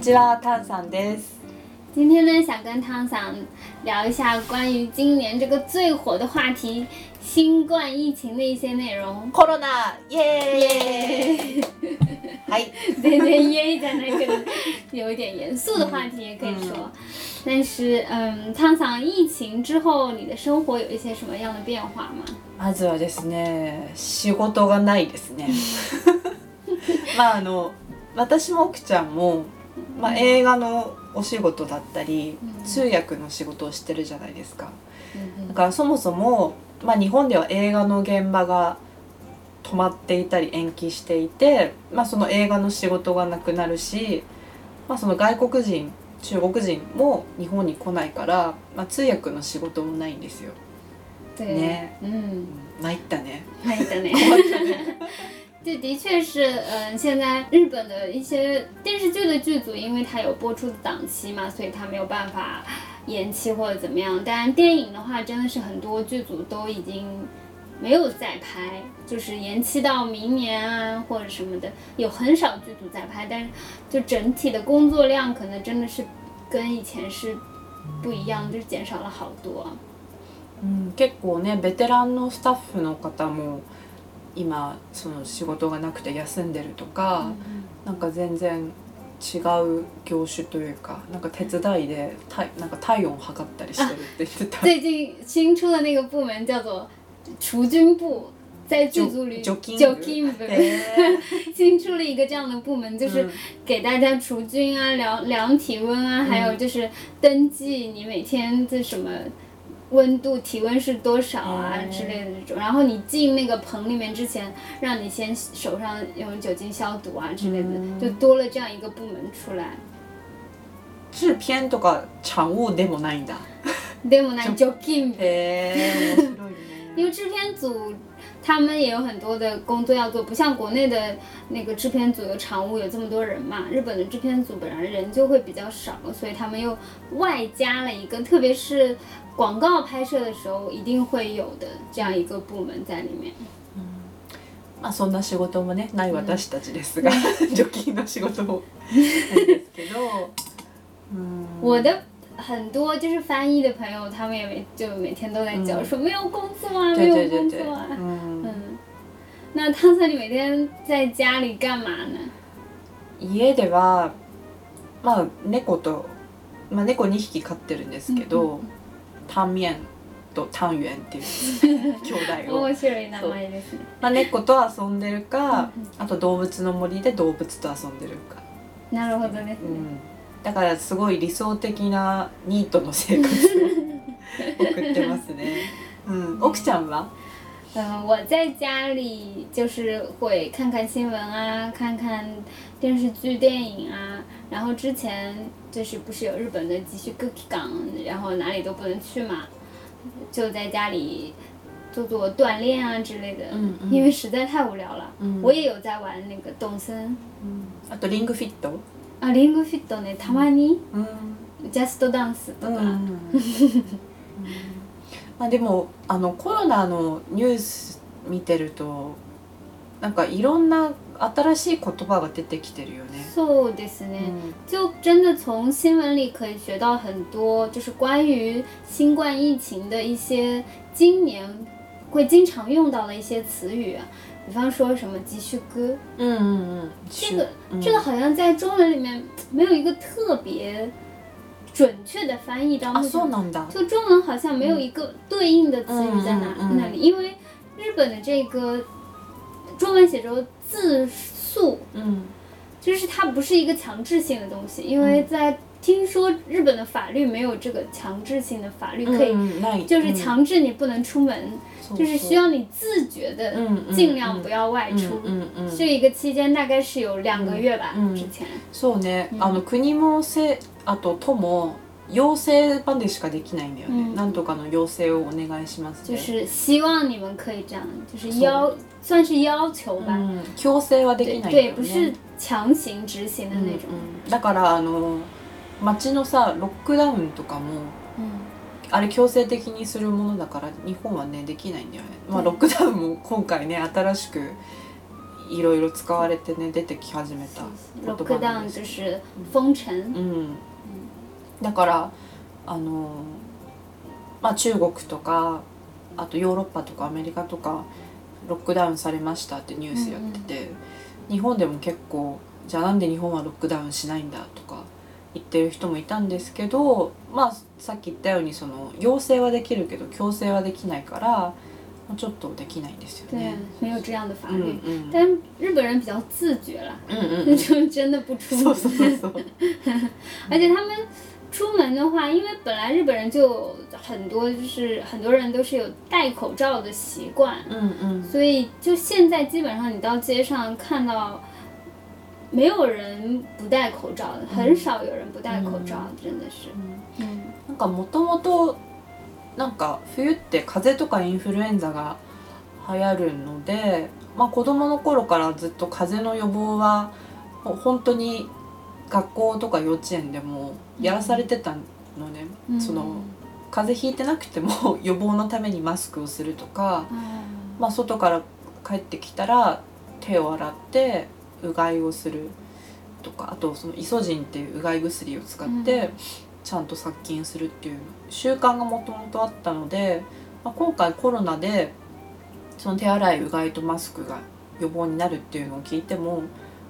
にちは、タンさんです。今天呢，想跟汤桑聊一下关于今年这个最火的话题——新冠疫情的一些内容。コロナ、イエーイ。はい。对对，耶在那个有一点严肃的话题也可以说。但是，嗯，汤桑，疫情之后你的生活有一些什么样的变化吗？まずはですね、仕事がないですね。まああの私も奥ちゃんも、まあ、映画のお仕事だったり、うん通訳の仕事をしてるじゃないですか。嗯だからそもそも、まあ、日本では映画の現場が止まっていたり延期していて、まあ、その映画の仕事がなくなるし、まあ、その外国人中国人も日本に来ないから、まあ、通訳の仕事もないんですよ。对，ね嗯，参ったね。可以的呢。困ったね。这的确是，嗯、现在日本的一些电视剧的剧组，因为它有播出的档期嘛，所以它没有办法延期或者怎么样。当然，电影的话，真的是很多剧组都已经没有再拍，就是延期到明年啊或者什么的，有很少剧组在拍，但是就整体的工作量可能真的是跟以前是不一样，就是减少了好多。うん、結構ねベテランのスタッフの方も 今その仕事がなくて休んでるとか、なんか全然違う業種というかなんか手伝いで体なんか体温測ったりしてるって言ってた。最近新出的那个部门叫做除菌部，在剧组里除菌部。除菌部。へ 新出了一个这样的部门，就是嗯。给大家除菌啊、量量体温啊，还有就是登记你每天这什么。温度、体温是多少啊嗯之类的这种，然后你进那个棚里面之前，让你先手上用酒精消毒啊之类的，嗯就多了这样一个部门出来。制片とか常務でもないんだ。でもな、除菌部。へえ面白いね。因为制片组 他们也有很多的工作要做，不像国内的那个制片组有常务有这么多人嘛，日本的制片组本来人就会比较少，所以他们又外加了一个，特别是广告拍摄的时候一定会有的这样一个部门在里面。まあそんな仕事もねない私たちですが、除菌の仕事もないですけど。うん我的很多就是翻译的朋友，他们也每就每天都在叫说、没有工作啊，没有对对对对。工作啊。うん嗯， 那汤森，你每天在家里干嘛呢？家ではまあ猫と、まあ、猫2匹飼ってるんですけど、タンミエンとタンユエンっていう 兄弟を、面白い名前ですね。まあ、猫と遊んでるか、あと動物の森で動物と遊んでるか、なるほどですね。うん、だからすごい理想的なニートの生活を送ってますね、うん、奥ちゃんは？嗯，我在家里就是会看看新闻啊，看看电视剧、电影啊。然后之前就是不是有日本的急需 cookie 港，然后哪里都不能去嘛，就在家里做做锻炼啊之类的。嗯嗯因为实在太无聊了。嗯我也有在玩那个动森あとリングフィット、啊，リングフィットね、たまにうんジャストダンスとか。 まあでもあのコロナのニュース見てるとなんかいろんな新しい言葉が出てきてるよね。そうですね。うん就真的从新闻里可以学到很多，就是关于新冠疫情的一些今年会经常用到的一些词语啊，比方说什么急需歌，うんうんうん。这个、嗯这个好像在中文里面没有一个特别准确的翻译到あ目前，そうなんだ。就中文好像没有一个对应的词语在哪、嗯嗯嗯那里，因为日本的这个中文写作字速。うん就是它不是一个强制性的东西，因为在听说日本的法律没有这个强制性的法律可以，うんない。就是强制你不能出门，うん就是需。要你自觉的嗯嗯尽量不要外出。うんうんうん。这一个期间大概是有两个月吧，嗯之前。そうね。うんあの国もせ あと都も要請までしかできないんだよね。うん。なんとかの要請をお願いしますね。就是希望你们可以这样，就是要算是要求吧，うん強制はで对きないんだ对。不是强行执行的那种。うんうん。だからあの街のさロックダウンとかも嗯，あれ強制的にするものだから日本はねできないんだよね、まあ、うん。ロックダウンも今回ね新しくいろいろ使われてね出てき始めた。ロックダウン就是封城。うん、だからあのまあ中国とかあとヨーロッパとかアメリカとかロックダウンされましたってニュースやってて、日本でも結構じゃあなんで日本はロックダウンしないんだとか言ってる人もいたんですけどまあさっき言ったようにその要請はできるけど強制はできないからまあちょっとできないんですよ对ね。，没有这样的法うん律。うん但日本人比较自觉啦，うんうんう那ん就真的不出そう门。そうそうそう。而且他们出门的话，因为本来日本人就有很多，就是很多人都是有戴口罩的习惯，うんうん。所以就现在基本上你到街上看到，没有人不戴口罩的，很少有人不戴口罩，真的是。嗯なんかもともとなんか冬って風邪とかインフルエンザが流行るので、まあ、子供の頃からずっと風邪の予防はもう本当に 学校とか幼稚園でもやらされてたのね、嗯その風邪ひいてなくても 予防のためにマスクをするとか、まあ、外から帰ってきたら手を洗ってうがいをするとかあとそのイソジンっていううがい薬を使って、うん。ちゃんと殺菌するっていう習慣がもともとあったので、まあ、今回コロナでその手洗いうがいとマスクが予防になるっていうのを聞いても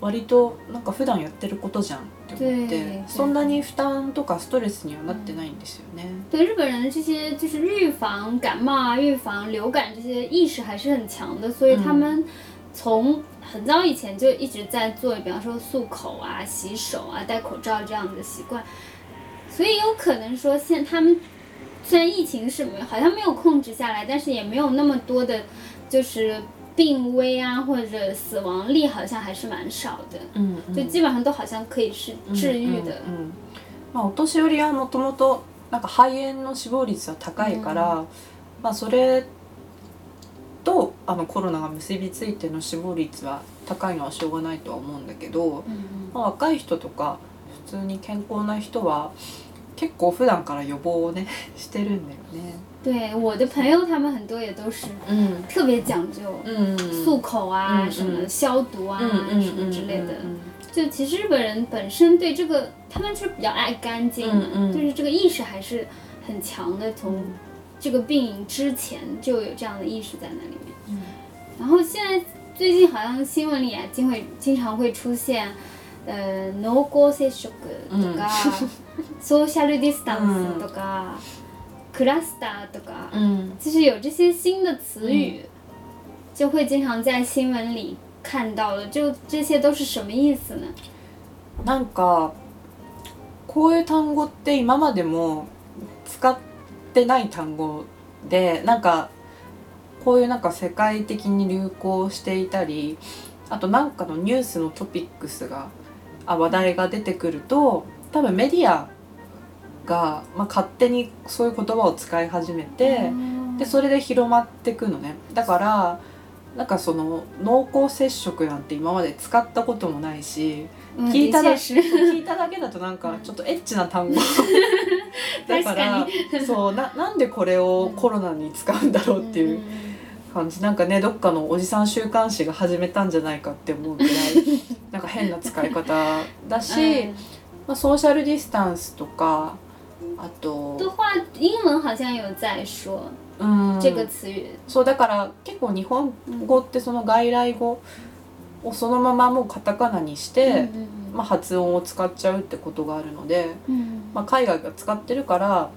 割となんか普段やってることじゃんって思って对そんなに負担とかストレスにはなってないんですよね。对日本人的这些就是预防感冒啊、预防流感这些意识还是很强的，所以他们从很早以前就一直在做，比方说漱口啊、洗手啊、戴口罩这样的习惯，所以有可能说现他们虽然疫情是没好像没有控制下来，但是也没有那么多的，就是 病危啊或者死亡率好像还是蛮少的，うんうん就基本上都好像可以是治愈的。うんうんうんまあ、お年寄りはもともとなんか肺炎の死亡率は高いから、まあ、それとあのコロナが結びついての死亡率は高いのはしょうがないとは思うんだけど、嗯まあ、若い人とか普通に健康な人は結構普段から予防をね してるんだよね。对，我的朋友他们很多也都是うん特别讲究。うん漱口啊，嗯什么嗯消毒啊，うん什么之类的。うん就其实日本人本身对这个，他们是比较爱干净的，嗯嗯就是这个意识还是很强的。从这个病之前就有这样的意识在那里面。嗯然后现在最近好像新闻里啊，经会经常会出现，呃，濃厚接触とか、ソーシャルディスタンスとか、 クラスターとか。うん就是有这些新的词语，就会经常在新闻里看到了。就这些都是什么意思呢？なんかこういう単語って今までも使ってない単語でなんかこういうなんか世界的に流行していたりあとなんかのニュースのトピックスがあ話題が出てくると多分メディアが、まあ、勝手にそういう言葉を使い始めて。でそれで広まってくのね。だからなんかその濃厚接触なんて今まで使ったこともないし嗯聞いただ聞いただけだとなんかちょっとエッチな単語。だからそうななんでこれをコロナに使うんだろうっていう感じ。なんかねどっかのおじさん週刊誌が始めたんじゃないかって思うくらい なんか変な使い方だし、嗯まあ、ソーシャルディスタンスとかあと。的话，英文好像有在说うん。这个词语。そうだから結構日本語ってその外来語をそのままもうカタカナにして、嗯まあ、発音を使っちゃうってことがあるので、嗯まあ、海外が使ってるから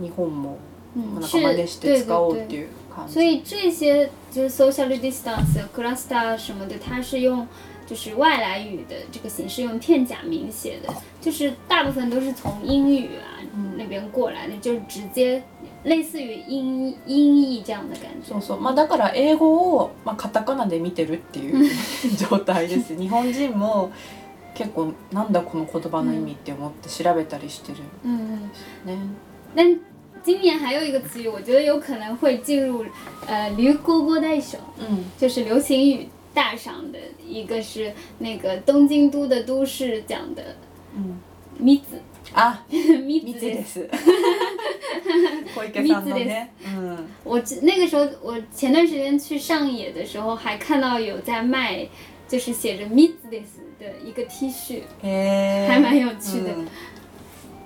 日本もまあんか是，真似して对使おう。っていう感じ。所以这些就是 social distance、cluster 什么的，它是用就是外来语的这个形式，用片假名写的，就是大部分都是从英语啊、那边过来的，就是直接类似于音音译这样的感觉。そうそうまあ、だから英語を、まあ、カタカナで見てるっていう状態です日本人も結構なんだこの言葉の意味って思って調べたりしてる嗯，ね。但今年还有一个词语，我觉得有可能会进入呃流行語大賞，うん就是流行语 大赏的一个是那个东京都的都市奖的うん、米子。 あ蜜蜜で。ですす小池さんのねうん我之那个时候，我前段时间去上野的时候，还看到有在卖，就是写着 “meet this” 的一个 T 恤，へー还蛮有趣的うん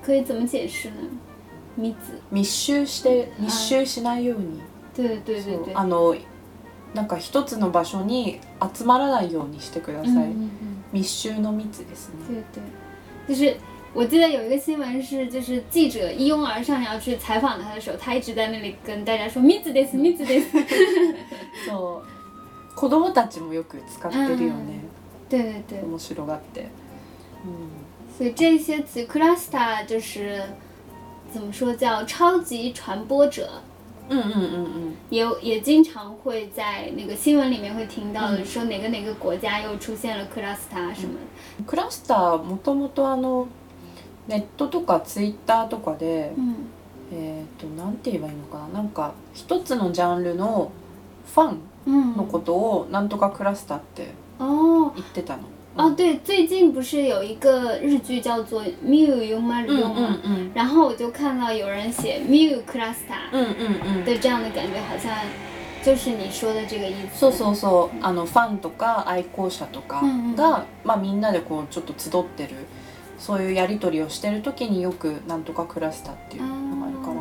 可以怎么解释呢？密子，密集して密集しないように对对对そう对，あの なんか一つの場所に集まらないようにしてください、嗯嗯嗯，密集の密ですね。对对，就是我记得有一个新闻是，就是记者一拥而上要去采访他的时候，他一直在那里跟大家说“密子です，密子です”。そう。子供たちもよく使ってるよね、对对对，面白がって、う所以这些词 cluster 就是怎么说叫超级传播者。ん、うんうんうんうん也有也经常会在那个新闻里面会听到说哪个哪个国家又出现了 cluster 什么的。クラスターもともとあのネットとかツイッターとかで、嗯。えっ、となんて言えばいいのかな。なんか一つのジャンルのファン嗯のことをなんとかクラスターって哦言ってたの。哦，对，最近不是有一个日剧叫做《Miu Yuma うん r う u 吗？然后我就看到有人写 Miu cluster うんうんうん的这样的感觉，好像就是你说的这个意思。そうそうそう。あのファンとか愛好者とかが、まあ、みんなでこうちょっと集ってるそういうやり取りをしてる時によく「なんとかクラスター」っていうのがあるから。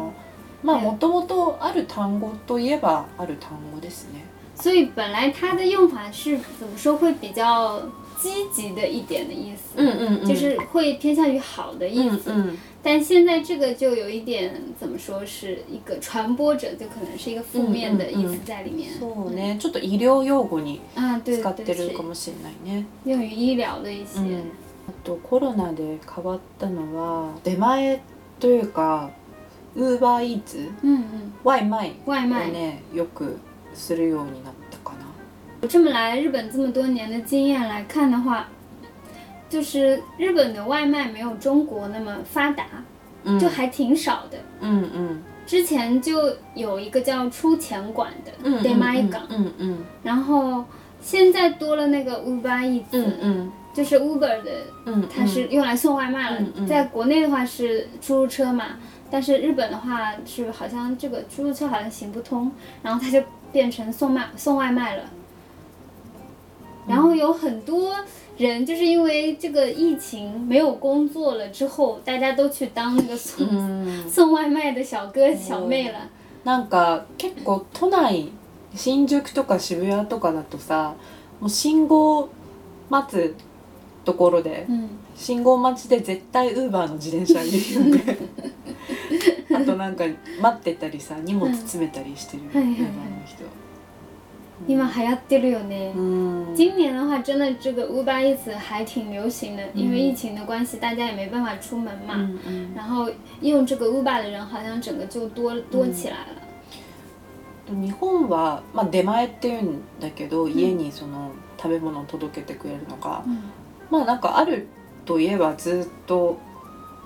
まあもともとある単語といえばある単語ですね。所以本来它的用法是怎么说会比较积极的一点的意思，うんうんうん就是会偏向于好的意思。うんうん但现在这个就有一点怎么说是一个传播者，就可能是一个负面的意思在里面。そうねちょっと医療用語に使ってるか，もしれないね。用于医疗的一些。うん、あとコロナで変わったのは出前というかウーバーイーツ嗯嗯，ワイマイを外卖。ねよくするようになったかな。我这么来日本这么多年的经验来看的话，就是日本的外卖没有中国那么发达，うん就还挺少的。うんうん之前就有一个叫出钱馆的うんうん d e m a 港，うんうん然后现在多了那个 Uber Eats，、うんうん就是 Uber 的，うん它是用来送外卖了。嗯嗯在国内的话是出租车嘛，但是日本的话是好像这个出租车好像行不通，然后它就变成送卖送外卖了。 然后有很多人就是因为这个疫情没有工作了之后，大家都去当那个送、う ん送外卖的小哥小妹了。なんか結構都内新宿とか渋谷とかだとさもう信号待つところで嗯，信号待ちで絶対ウーバーの自転車いるよね。あとなんか待ってたりさ荷物詰めたりしてるウーバーはい。はいはいの人今流行ってるよね。うん。今年的话，真的这个 Uber Eats 还挺流行的，因为疫情的关系，大家也没办法出门嘛。うんうん然后用这个 Uber 的人好像整个就多多起来了。日本は、まあ、出前っていうんだけど家にその食べ物を届けてくれるのが、嗯まあなんかあるといえばずっと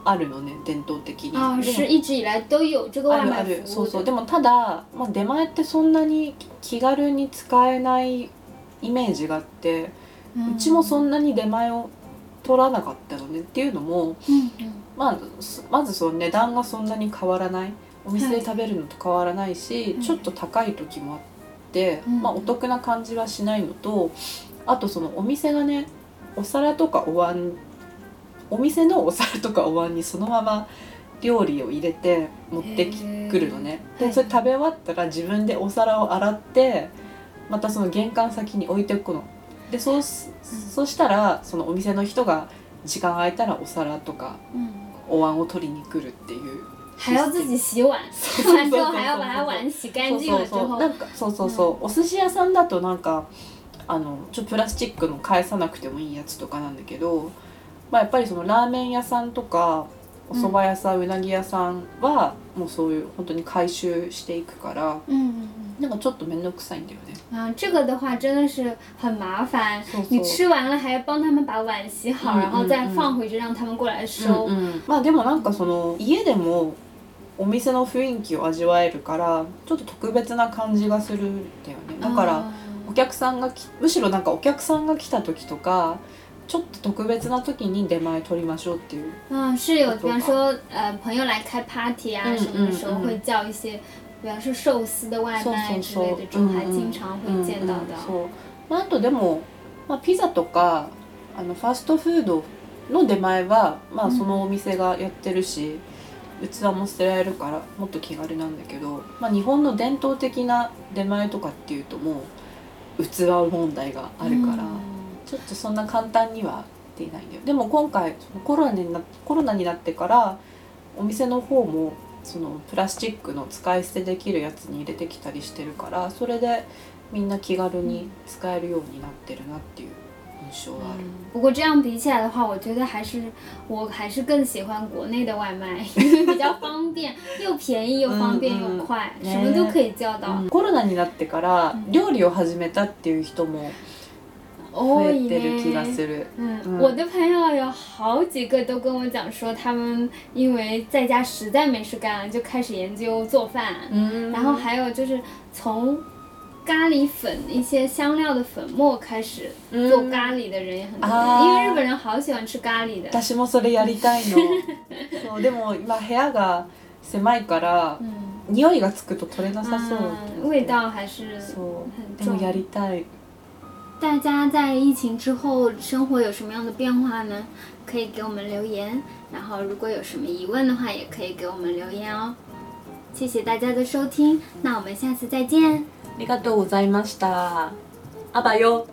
あるのね伝統的に。啊，でも。是一直以来都有这个外あるあ卖る。そう。そう。でもただ、まあ、出前ってそんなに気軽に使えないイメージがあって、嗯うちもそんなに出前を取らなかったのねっていうのも、まあ、すまずその値段がそんなに変わらない。お店で食べるのと変わらないし、うんちょっと高い時もあって、うん。まあ、お得な感じはしないのとあとそのお店がねお皿とかお椀お店のお皿とかお椀にそのまま料理を入れて持ってきくるのね。でそれ食べ終わったら自分でお皿を洗ってまたその玄関先に置いておくの。でそうすそしたらそのお店の人が時間空いたらお皿とか嗯，お椀を取りに来るっていう还要自己洗碗，洗完之后还要把它碗洗干そう。净了之后そうそうな，んかそうそうそう、お寿司屋さんだとなんかあのちょプラスチックの返さなくてもいいやつとかなんだけど、まあ、やっぱりそのラーメン屋さんとかお蕎麦屋さん、うなぎ屋さんはもうそういう本当に回収していくから嗯嗯なんかちょっと面倒くさいんだよね。嗯，啊，这个的话真的是很麻烦。そうそう。你吃完了还要帮他们把碗洗好，嗯然后再放回去让他们过来うん收。うんまあでもなんかその家でもお店の雰囲気を味わえるからちょっと特別な感じがするんだよね。だから、啊お客さんがきむしろなんかお客さんが来た時とかちょっと特別な時に出前取りましょうっていう。嗯，是有，比方说，呃，朋友来开 party 啊，嗯什么的时候会叫一些，比方说寿司的外そう卖そうそう。之类的，这种还うんうん经常会见到的。うんうんそう。まあ、あとでも、まあ、ピザとかあのファストフードの出前は、まあ、うん。そのお店がやってるし、器も捨てられるからもっと気軽なんだけど、まあ、日本の伝統的な出前とかっていうともう器問題があるから、ちょっとそんな簡単にはできないんだよ。でも今回コロナになコロナになってからお店の方もそのプラスチックの使い捨てできるやつに入れてきたりしてるからそれでみんな気軽に使えるようになってるなっていう印象がある。不过这样比起来的话，我觉得还是我还是更喜欢国内的外卖，因为比较方便，又便宜又方便又快，ね。什么都可以叫到。うん。コロナになってから料理を始めたっていう人も増多いえてる気がね。する。嗯，嗯我的朋友有好几个都跟我讲说，他们因为在家实在没事干了，就开始研究做饭。うん然后还有就是从咖喱粉一些香料的粉末开始うん做咖喱的人也很多，啊因为日本人好喜欢吃咖喱的。私もそれやりたいのそうでも今部屋が狭いから嗯，匂いがつくと取れなさそう、嗯，味道还是そう很でもや重。りたい 大家在疫情之后生活有什么样的变化呢？可以给我们留言，然后如果有什么疑问的话，也可以给我们留言哦。谢谢大家的收听，那我们下次再见。ありがとうございましたあばよ